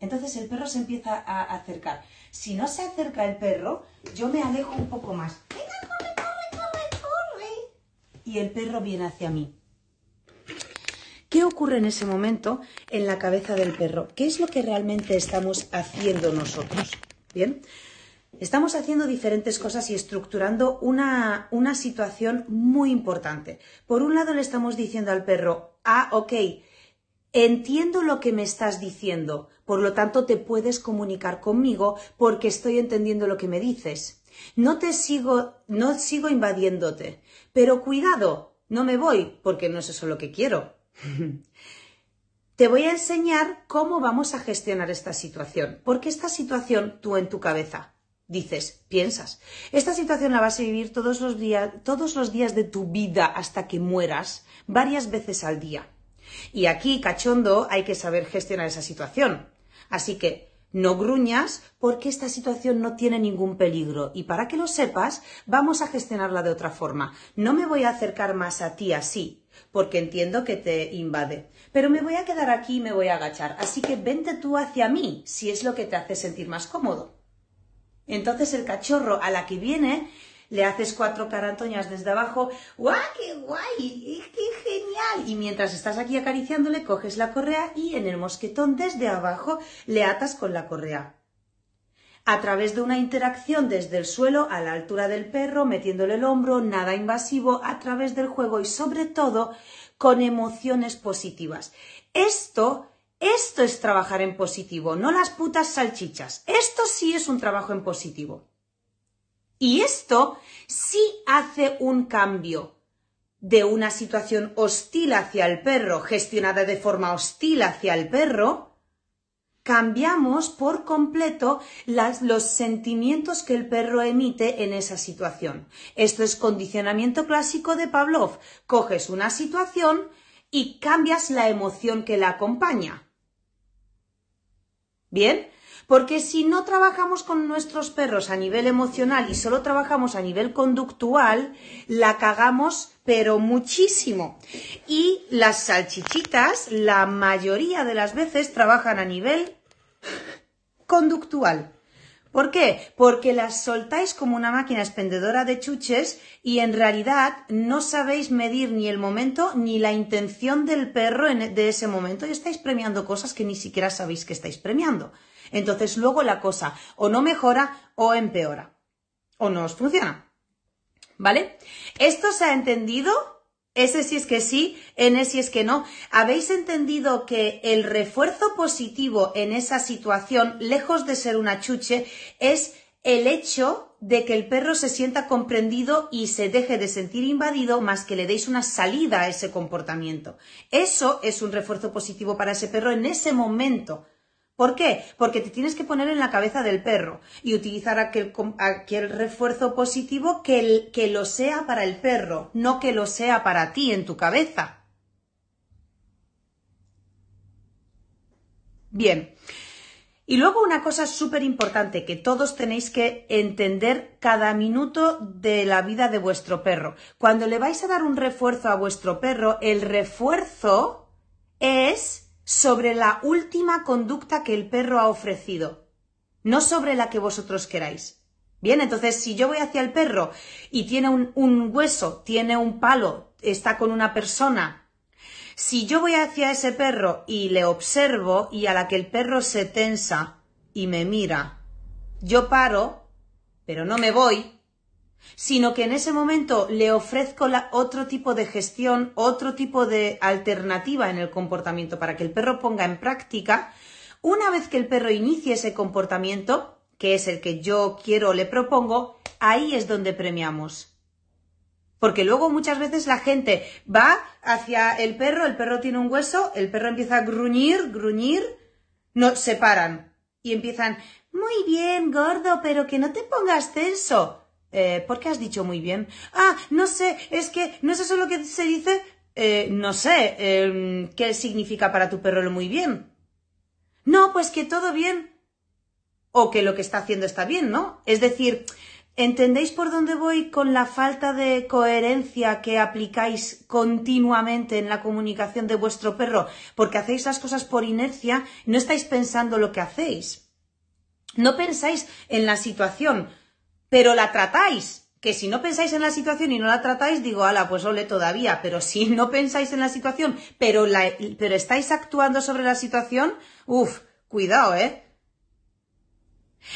Entonces el perro se empieza a acercar. Si no se acerca el perro, yo me alejo un poco más. Venga, corre, corre, corre, corre. Y el perro viene hacia mí. ¿Qué ocurre en ese momento en la cabeza del perro? ¿Qué es lo que realmente estamos haciendo nosotros? Bien, estamos haciendo diferentes cosas y estructurando una, una situación muy importante. Por un lado le estamos diciendo al perro, ah, ok, entiendo lo que me estás diciendo, por lo tanto te puedes comunicar conmigo porque estoy entendiendo lo que me dices. No te sigo, no sigo invadiéndote, pero cuidado, no me voy porque no es eso lo que quiero. Te voy a enseñar cómo vamos a gestionar esta situación, porque esta situación tú en tu cabeza dices, piensas, esta situación la vas a vivir todos los días, todos los días de tu vida hasta que mueras, varias veces al día. Y aquí, cachondo, hay que saber gestionar esa situación. Así que no gruñas porque esta situación no tiene ningún peligro y para que lo sepas vamos a gestionarla de otra forma. No me voy a acercar más a ti así porque entiendo que te invade, pero me voy a quedar aquí y me voy a agachar. Así que vente tú hacia mí si es lo que te hace sentir más cómodo. Entonces el cachorro a la que viene le haces cuatro carantoñas desde abajo, ¡guau, qué guay! ¡Qué genial! Y mientras estás aquí acariciándole, coges la correa y en el mosquetón desde abajo le atas con la correa. A través de una interacción desde el suelo a la altura del perro, metiéndole el hombro, nada invasivo, a través del juego y sobre todo con emociones positivas. Esto esto es trabajar en positivo, no las putas salchichas. Esto sí es un trabajo en positivo. Y esto sí hace un cambio de una situación hostil hacia el perro, gestionada de forma hostil hacia el perro, cambiamos por completo los sentimientos que el perro emite en esa situación. Esto es condicionamiento clásico de Pavlov. Coges una situación y cambias la emoción que la acompaña. ¿Bien? Porque si no trabajamos con nuestros perros a nivel emocional y solo trabajamos a nivel conductual, la cagamos pero muchísimo. Y las salchichitas, la mayoría de las veces, trabajan a nivel conductual. ¿Por qué? Porque las soltáis como una máquina expendedora de chuches y en realidad no sabéis medir ni el momento ni la intención del perro en, de ese momento y estáis premiando cosas que ni siquiera sabéis que estáis premiando. Entonces luego la cosa o no mejora o empeora. O no os funciona. ¿Vale? ¿Esto se ha entendido? Ese sí es que sí, en ese sí es que no. ¿Habéis entendido que el refuerzo positivo en esa situación, lejos de ser una chuche, es el hecho de que el perro se sienta comprendido y se deje de sentir invadido más que le deis una salida a ese comportamiento. Eso es un refuerzo positivo para ese perro en ese momento. ¿Por qué? Porque te tienes que poner en la cabeza del perro y utilizar aquel, refuerzo positivo que, que lo sea para el perro, no que lo sea para ti en tu cabeza. Bien. Y luego una cosa súper importante que todos tenéis que entender cada minuto de la vida de vuestro perro. Cuando le vais a dar un refuerzo a vuestro perro, el refuerzo es sobre la última conducta que el perro ha ofrecido, no sobre la que vosotros queráis. Bien, entonces si yo voy hacia el perro y tiene un, hueso, tiene un palo, está con una persona, si yo voy hacia ese perro y le observo y a la que el perro se tensa y me mira, yo paro, pero no me voy, sino que en ese momento le ofrezco otro tipo de gestión, otro tipo de alternativa en el comportamiento para que el perro ponga en práctica, una vez que el perro inicie ese comportamiento, que es el que yo quiero o le propongo, ahí es donde premiamos. Porque luego muchas veces la gente va hacia el perro, el perro tiene un hueso, el perro empieza a gruñir, gruñir, no se paran y empiezan, muy bien, gordo, pero que no te pongas tenso. Eh, ¿Por qué has dicho muy bien? Ah, no sé, es que no es eso lo que se dice. Eh, no sé, em, ¿qué significa para tu perro lo muy bien? No, pues que todo bien. O que lo que está haciendo está bien, ¿no? Es decir, ¿entendéis por dónde voy con la falta de coherencia que aplicáis continuamente en la comunicación de vuestro perro? Porque hacéis las cosas por inercia, no estáis pensando lo que hacéis. No pensáis en la situación pero la tratáis. Que si no pensáis en la situación y no la tratáis, digo, ala, pues ole todavía. Pero si no pensáis en la situación, pero, la, pero estáis actuando sobre la situación, uff, cuidado, ¿eh?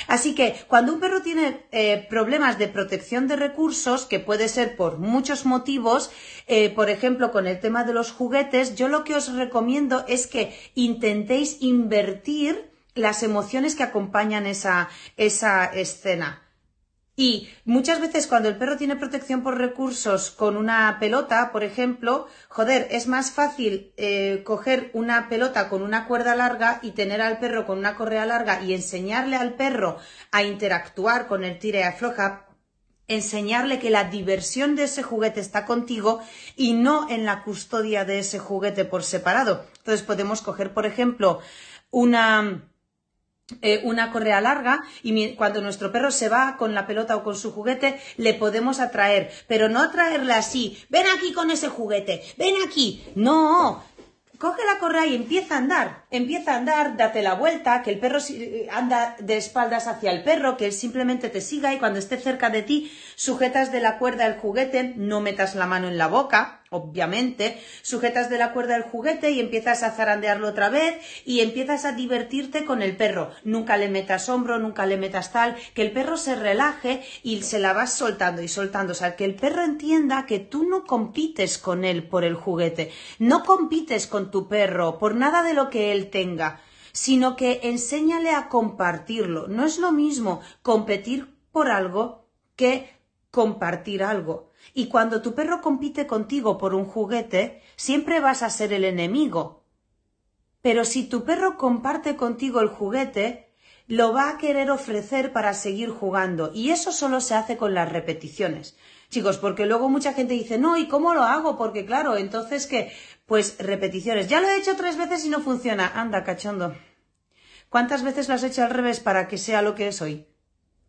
Así que cuando un perro tiene eh, problemas de protección de recursos, que puede ser por muchos motivos, eh, por ejemplo, con el tema de los juguetes, yo lo que os recomiendo es que intentéis invertir las emociones que acompañan esa, esa escena Y muchas veces cuando el perro tiene protección por recursos con una pelota, por ejemplo, joder, es más fácil eh, coger una pelota con una cuerda larga y tener al perro con una correa larga y enseñarle al perro a interactuar con el tire y afloja, enseñarle que la diversión de ese juguete está contigo y no en la custodia de ese juguete por separado. Entonces podemos coger, por ejemplo, una eh, una correa larga y cuando nuestro perro se va con la pelota o con su juguete le podemos atraer, pero no atraerle así, ven aquí con ese juguete, ven aquí, no, coge la correa y empieza a andar, empieza a andar, date la vuelta, que el perro eh, anda de espaldas hacia el perro, que él simplemente te siga y cuando esté cerca de ti sujetas de la cuerda el juguete, no metas la mano en la boca, obviamente, sujetas de la cuerda del juguete y empiezas a zarandearlo otra vez y empiezas a divertirte con el perro. Nunca le metas hombro, nunca le metas tal, que el perro se relaje y se la vas soltando y soltando. O sea, que el perro entienda que tú no compites con él por el juguete, no compites con tu perro por nada de lo que él tenga, sino que enséñale a compartirlo. No es lo mismo competir por algo que compartir algo. Y cuando tu perro compite contigo por un juguete, siempre vas a ser el enemigo. Pero si tu perro comparte contigo el juguete, lo va a querer ofrecer para seguir jugando. Y eso solo se hace con las repeticiones. Chicos, porque luego mucha gente dice, no, ¿y cómo lo hago? Porque claro, entonces que, pues repeticiones. Ya lo he hecho tres veces y no funciona. Anda, cachondo. ¿Cuántas veces lo has hecho al revés para que sea lo que es hoy?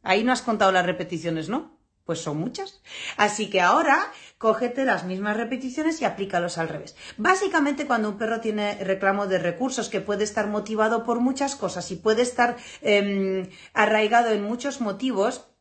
Ahí no has contado las repeticiones, ¿no? Pues son muchas. Así que ahora cógete las mismas repeticiones y aplícalos al revés. Básicamente cuando un perro tiene reclamo de recursos que puede estar motivado por muchas cosas y puede estar em, arraigado en muchos motivos,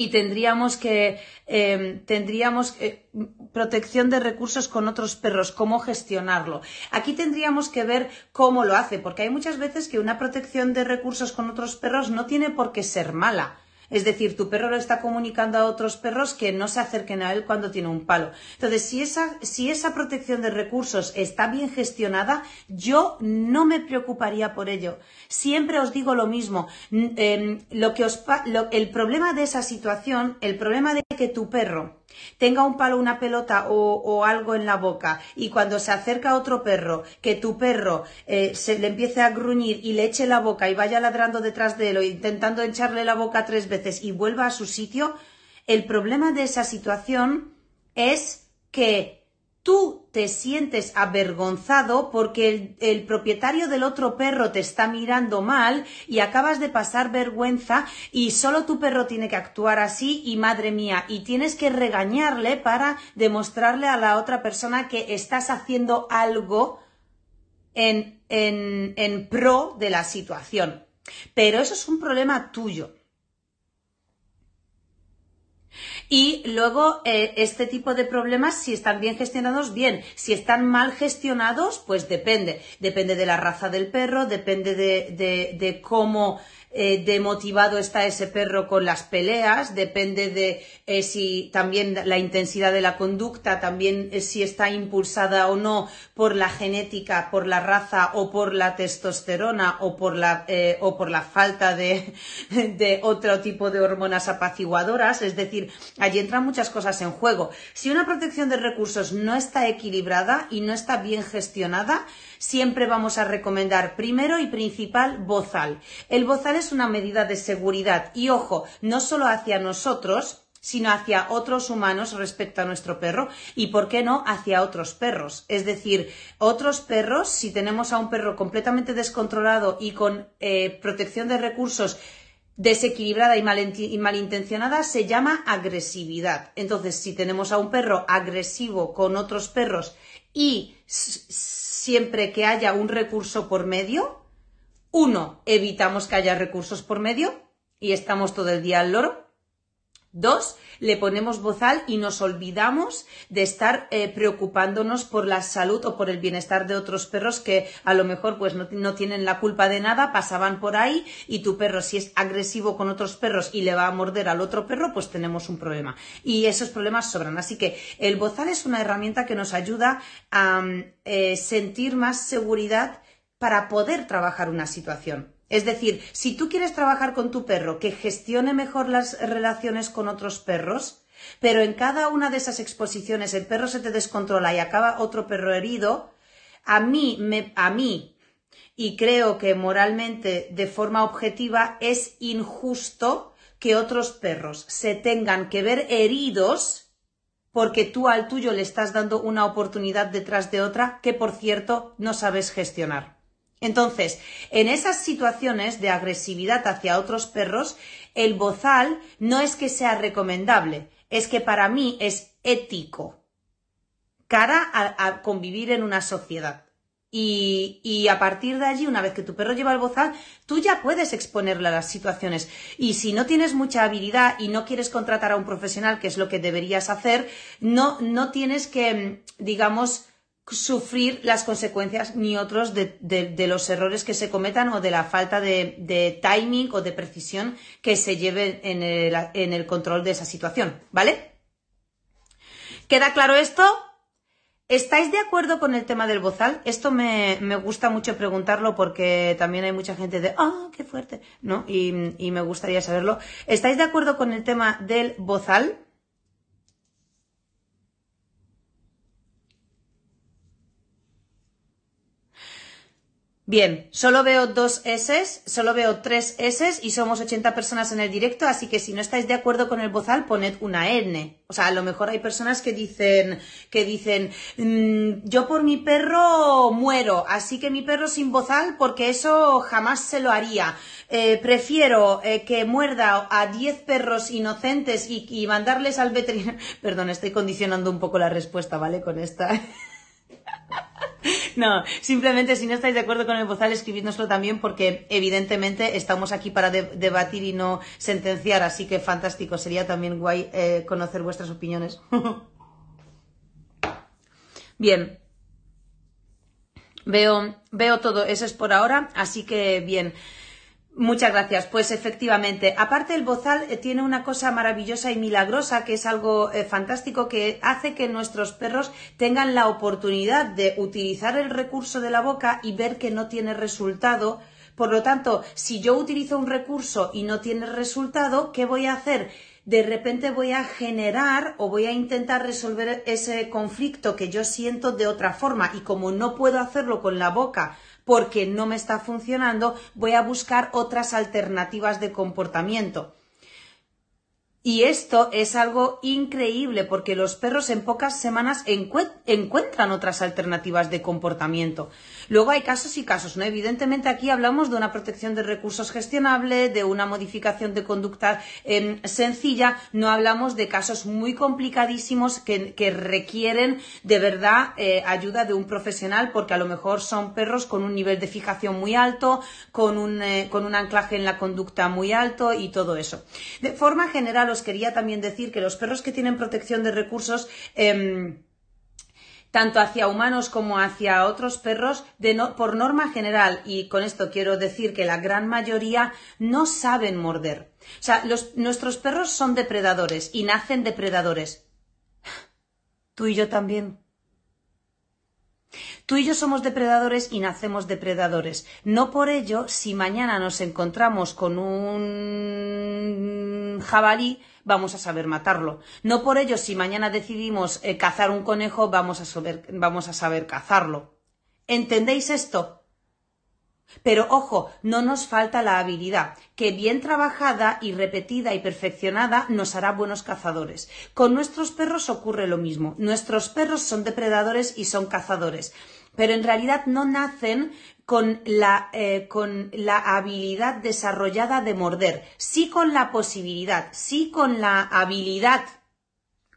y tendríamos que em, tendríamos eh, protección de recursos con otros perros, cómo gestionarlo. Aquí tendríamos que ver cómo lo hace, porque hay muchas veces que una protección de recursos con otros perros no tiene por qué ser mala. Es decir, tu perro lo está comunicando a otros perros que no se acerquen a él cuando tiene un palo. Entonces, si esa, si esa protección de recursos está bien gestionada, yo no me preocuparía por ello. Siempre os digo lo mismo. Em, lo que os, el problema de esa situación, el problema de que tu perro tenga un palo, una pelota o, algo en la boca y cuando se acerca a otro perro, que tu perro eh, se le empiece a gruñir y le eche la boca y vaya ladrando detrás de él o intentando echarle la boca tres veces y vuelva a su sitio, el problema de esa situación es que tú te sientes avergonzado porque el, propietario del otro perro te está mirando mal y acabas de pasar vergüenza y solo tu perro tiene que actuar así y madre mía, y tienes que regañarle para demostrarle a la otra persona que estás haciendo algo en, en, en pro de la situación. Pero eso es un problema tuyo. Y luego, eh, este tipo de problemas, si están bien gestionados, bien. Si están mal gestionados, pues depende. Depende de la raza del perro, depende de, de, de cómo eh, de motivado está ese perro con las peleas, depende de eh, si también la intensidad de la conducta, también eh, si está impulsada o no por la genética, por la raza o por la testosterona o por la, o por la falta de, de otro tipo de hormonas apaciguadoras. Es decir, allí entran muchas cosas en juego. Si una protección de recursos no está equilibrada y no está bien gestionada, siempre vamos a recomendar primero y principal bozal. El bozal es una medida de seguridad y ojo, no solo hacia nosotros, sino hacia otros humanos respecto a nuestro perro y, ¿por qué no?, hacia otros perros. Es decir, otros perros, si tenemos a un perro completamente descontrolado y con eh, protección de recursos desequilibrada y, y, malintencionada se llama agresividad. Entonces, si tenemos a un perro agresivo con otros perros y siempre que haya un recurso por medio. Uno, evitamos que haya recursos por medio y estamos todo el día al loro. Dos, le ponemos bozal y nos olvidamos de estar eh, preocupándonos por la salud o por el bienestar de otros perros que a lo mejor pues no, no, tienen la culpa de nada, pasaban por ahí y tu perro si es agresivo con otros perros y le va a morder al otro perro, pues tenemos un problema. Y esos problemas sobran. Así que el bozal es una herramienta que nos ayuda a eh, sentir más seguridad para poder trabajar una situación. Es decir, si tú quieres trabajar con tu perro que gestione mejor las relaciones con otros perros, pero en cada una de esas exposiciones el perro se te descontrola y acaba otro perro herido, a mí, me, a mí, y creo que moralmente, de forma objetiva, es injusto que otros perros se tengan que ver heridos porque tú al tuyo le estás dando una oportunidad detrás de otra que, por cierto, no sabes gestionar. Entonces, en esas situaciones de agresividad hacia otros perros, el bozal no es que sea recomendable, es que para mí es ético, cara a, convivir en una sociedad. Y, a partir de allí, una vez que tu perro lleva el bozal, tú ya puedes exponerle a las situaciones. Y si no tienes mucha habilidad y no quieres contratar a un profesional, que es lo que deberías hacer, no, no tienes que, digamos, sufrir las consecuencias ni otros de, los errores que se cometan o de la falta de, timing o de precisión que se lleve en el, en el control de esa situación, ¿vale? ¿Queda claro esto? ¿Estáis de acuerdo con el tema del bozal? Esto me, gusta mucho preguntarlo porque también hay mucha gente de, ah, qué fuerte, ¿no? Y, y me gustaría saberlo. ¿Estáis de acuerdo con el tema del bozal? Bien, solo veo dos S, solo veo tres S y somos 80 personas en el directo, así que si no estáis de acuerdo con el bozal, poned una N. O sea, a lo mejor hay personas que dicen, que dicen, mm, yo por mi perro muero, así que mi perro sin bozal, porque eso jamás se lo haría. Eh, prefiero eh, que muerda a 10 perros inocentes y, y mandarles al veterinario. Perdón, estoy condicionando un poco la respuesta, ¿vale? Con esta. No, simplemente si no estáis de acuerdo con el bozal, escribidnoslo también porque evidentemente estamos aquí para debatir y no sentenciar, así que fantástico, sería también guay eh, conocer vuestras opiniones. bien. Veo, veo todo, eso es por ahora, así que bien. Muchas gracias. Pues efectivamente, aparte el bozal eh, tiene una cosa maravillosa y milagrosa que es algo eh, fantástico que hace que nuestros perros tengan la oportunidad de utilizar el recurso de la boca y ver que no tiene resultado. Por lo tanto, si yo utilizo un recurso y no tiene resultado, ¿qué voy a hacer? de repente voy a generar o voy a intentar resolver ese conflicto que yo siento de otra forma y como no puedo hacerlo con la boca porque no me está funcionando, voy a buscar otras alternativas de comportamiento. Y esto es algo increíble porque los perros en pocas semanas encuentran otras alternativas de comportamiento. Luego hay casos y casos, ¿no? Evidentemente aquí hablamos de una protección de recursos gestionable, de una modificación de conducta em, sencilla, no hablamos de casos muy complicadísimos que, requieren de verdad eh, ayuda de un profesional porque a lo mejor son perros con un nivel de fijación muy alto, con un, eh, con un anclaje en la conducta muy alto y todo eso. De forma general os quería también decir que los perros que tienen protección de recursos em, tanto hacia humanos como hacia otros perros, por norma general, y con esto quiero decir que la gran mayoría no saben morder. O sea, nuestros perros son depredadores y nacen depredadores. Tú y yo también. Tú y yo somos depredadores y nacemos depredadores. No por ello, si mañana nos encontramos con un jabalí, vamos a saber matarlo. No por ello, si mañana decidimos eh, cazar un conejo, vamos a, saber, vamos a saber cazarlo. ¿Entendéis esto? Pero ojo, no nos falta la habilidad, que bien trabajada y repetida y perfeccionada nos hará buenos cazadores. Con nuestros perros ocurre lo mismo. Nuestros perros son depredadores y son cazadores, pero en realidad no nacen con la, eh, con la habilidad desarrollada de morder, sí con la posibilidad, sí con la habilidad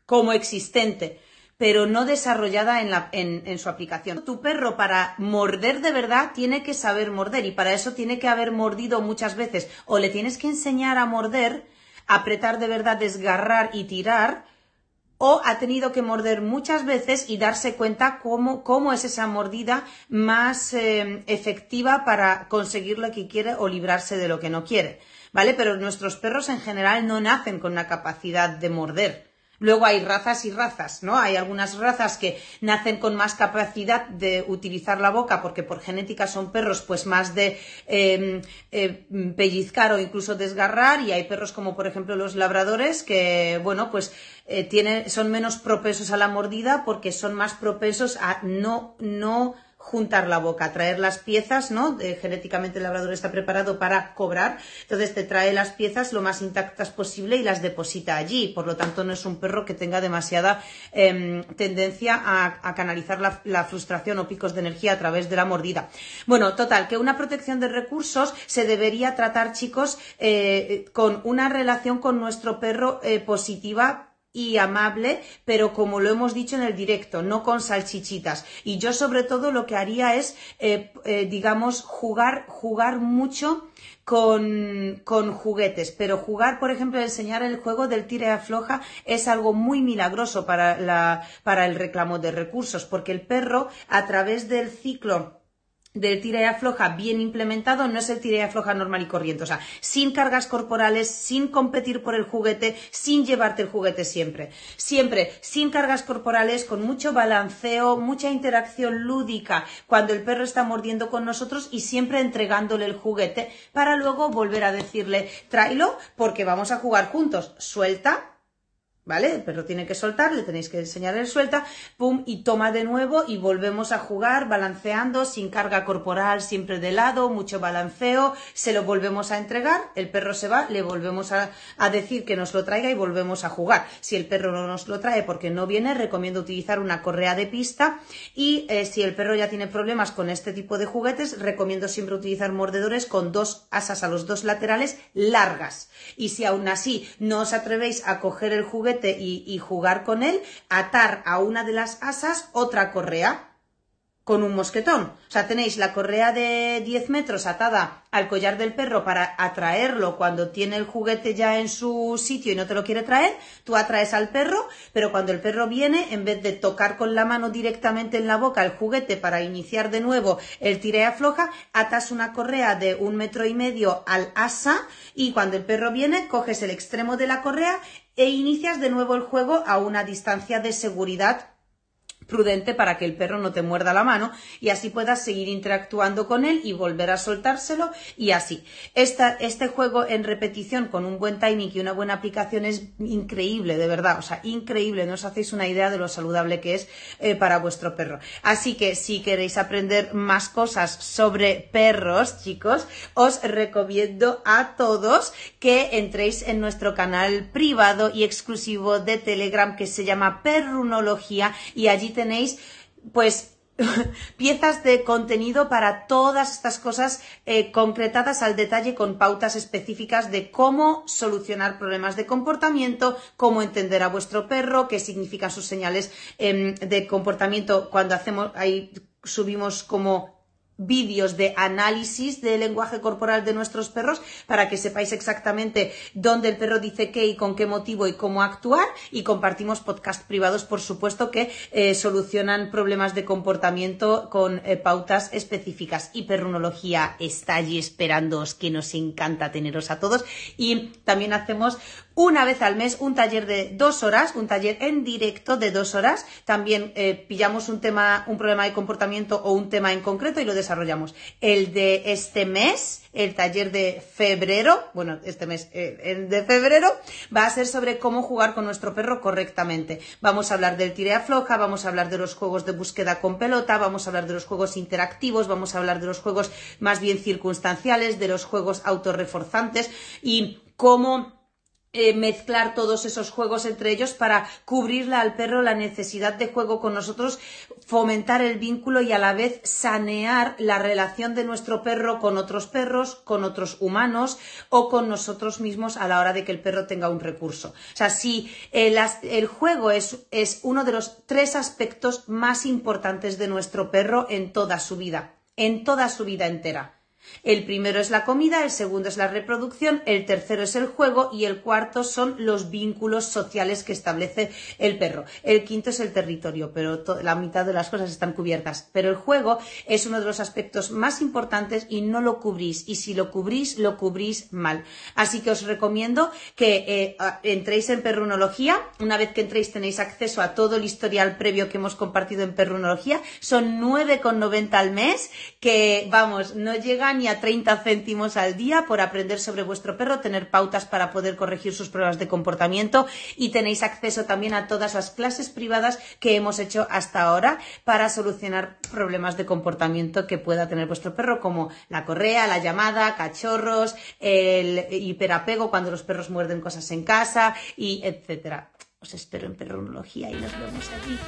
como existente, pero no desarrollada en, la, en, en, su aplicación. Tu perro para morder de verdad tiene que saber morder y para eso tiene que haber mordido muchas veces o le tienes que enseñar a morder, apretar de verdad, desgarrar y tirar o ha tenido que morder muchas veces y darse cuenta cómo, cómo es esa mordida más eh, efectiva para conseguir lo que quiere o librarse de lo que no quiere. ¿Vale? Pero nuestros perros en general no nacen con una capacidad de morder. Luego hay razas y razas, ¿no? Hay algunas razas que nacen con más capacidad de utilizar la boca porque por genética son perros pues más de em, eh, pellizcar o incluso desgarrar y hay perros como por ejemplo los labradores que, bueno, pues eh, tienen, son menos propensos a la mordida porque son más propensos a no, no juntar la boca, traer las piezas, ¿no? genéticamente el labrador está preparado para cobrar, entonces te trae las piezas lo más intactas posible y las deposita allí, por lo tanto no es un perro que tenga demasiada em, tendencia a, canalizar la, frustración o picos de energía a través de la mordida. Bueno, total, que una protección de recursos se debería tratar, chicos, eh, con una relación con nuestro perro eh, positiva y amable, pero como lo hemos dicho en el directo, no con salchichitas. Y yo sobre todo lo que haría es, eh, eh, digamos, jugar, jugar mucho con, con, juguetes, pero jugar, por ejemplo, enseñar el juego del tire afloja es algo muy milagroso para, la, para el reclamo de recursos, porque el perro, a través del ciclo del tira y afloja bien implementado no es el tira y afloja normal y corriente, o sea, sin cargas corporales, sin competir por el juguete, sin llevarte el juguete siempre. Siempre sin cargas corporales, con mucho balanceo, mucha interacción lúdica cuando el perro está mordiendo con nosotros y siempre entregándole el juguete para luego volver a decirle, tráelo porque vamos a jugar juntos. Suelta, ¿Vale? El perro tiene que soltar, le tenéis que enseñar el suelta, pum, y toma de nuevo y volvemos a jugar balanceando, sin carga corporal, siempre de lado, mucho balanceo, se lo volvemos a entregar, el perro se va, le volvemos a, decir que nos lo traiga y volvemos a jugar. Si el perro no nos lo trae porque no viene, recomiendo utilizar una correa de pista y eh, si el perro ya tiene problemas con este tipo de juguetes, recomiendo siempre utilizar mordedores con dos asas a los dos laterales largas. Y si aún así no os atrevéis a coger el juguete, y, jugar con él, atar a una de las asas otra correa con un mosquetón. O sea, tenéis la correa de 10 metros atada al collar del perro para atraerlo cuando tiene el juguete ya en su sitio y no te lo quiere traer, tú atraes al perro, pero cuando el perro viene, en vez de tocar con la mano directamente en la boca el juguete para iniciar de nuevo el tire afloja, atas una correa de un metro y medio al asa y cuando el perro viene, coges el extremo de la correa e inicias de nuevo el juego a una distancia de seguridad prudente para que el perro no te muerda la mano y así puedas seguir interactuando con él y volver a soltárselo y así. este juego en repetición con un buen timing y una buena aplicación es increíble, de verdad, o sea, increíble, no os hacéis una idea de lo saludable que es eh, para vuestro perro. Así que si queréis aprender más cosas sobre perros, chicos, os recomiendo a todos que entréis en nuestro canal privado y exclusivo de Telegram que se llama Perrunología y allí tenéis pues piezas de contenido para todas estas cosas eh, concretadas al detalle con pautas específicas de cómo solucionar problemas de comportamiento, cómo entender a vuestro perro, qué significan sus señales em, de comportamiento cuando hacemos ahí subimos como vídeos de análisis del lenguaje corporal de nuestros perros para que sepáis exactamente dónde el perro dice qué y con qué motivo y cómo actuar. Y compartimos podcast privados por supuesto que eh, solucionan problemas de comportamiento con eh, pautas específicas. Y perrunología está allí esperándoos que nos encanta teneros a todos. Y también hacemos una vez al mes un taller de dos horas, un taller en directo de dos horas. También eh, pillamos un tema, un problema de comportamiento o un tema en concreto y lo desarrollamos. El de este mes, el taller de febrero, bueno, este mes, eh, el de febrero, va a ser sobre cómo jugar con nuestro perro correctamente. Vamos a hablar del tire floja, vamos a hablar de los juegos de búsqueda con pelota, vamos a hablar de los juegos interactivos, vamos a hablar de los juegos más bien circunstanciales, de los juegos autorreforzantes y cómo eh, mezclar todos esos juegos entre ellos para cubrirle al perro la necesidad de juego con nosotros, fomentar el vínculo y a la vez sanear la relación de nuestro perro con otros perros, con otros humanos o con nosotros mismos a la hora de que el perro tenga un recurso. O sea, si el, el juego es, es uno de los tres aspectos más importantes de nuestro perro en toda su vida, en toda su vida entera. El primero es la comida, el segundo es la reproducción, el tercero es el juego y el cuarto son los vínculos sociales que establece el perro. El quinto es el territorio, pero la mitad de las cosas están cubiertas. Pero el juego es uno de los aspectos más importantes y no lo cubrís. Y si lo cubrís, lo cubrís mal. Así que os recomiendo que eh, entréis en perrunología. Una vez que entréis tenéis acceso a todo el historial previo que hemos compartido en perrunología. Son 9,90 al mes que, vamos, no llegan ni a 30 céntimos al día por aprender sobre vuestro perro, tener pautas para poder corregir sus pruebas de comportamiento y tenéis acceso también a todas las clases privadas que hemos hecho hasta ahora para solucionar problemas de comportamiento que pueda tener vuestro perro, como la correa, la llamada, cachorros, el hiperapego cuando los perros muerden cosas en casa y etcétera. Os espero en perronología y nos vemos allí.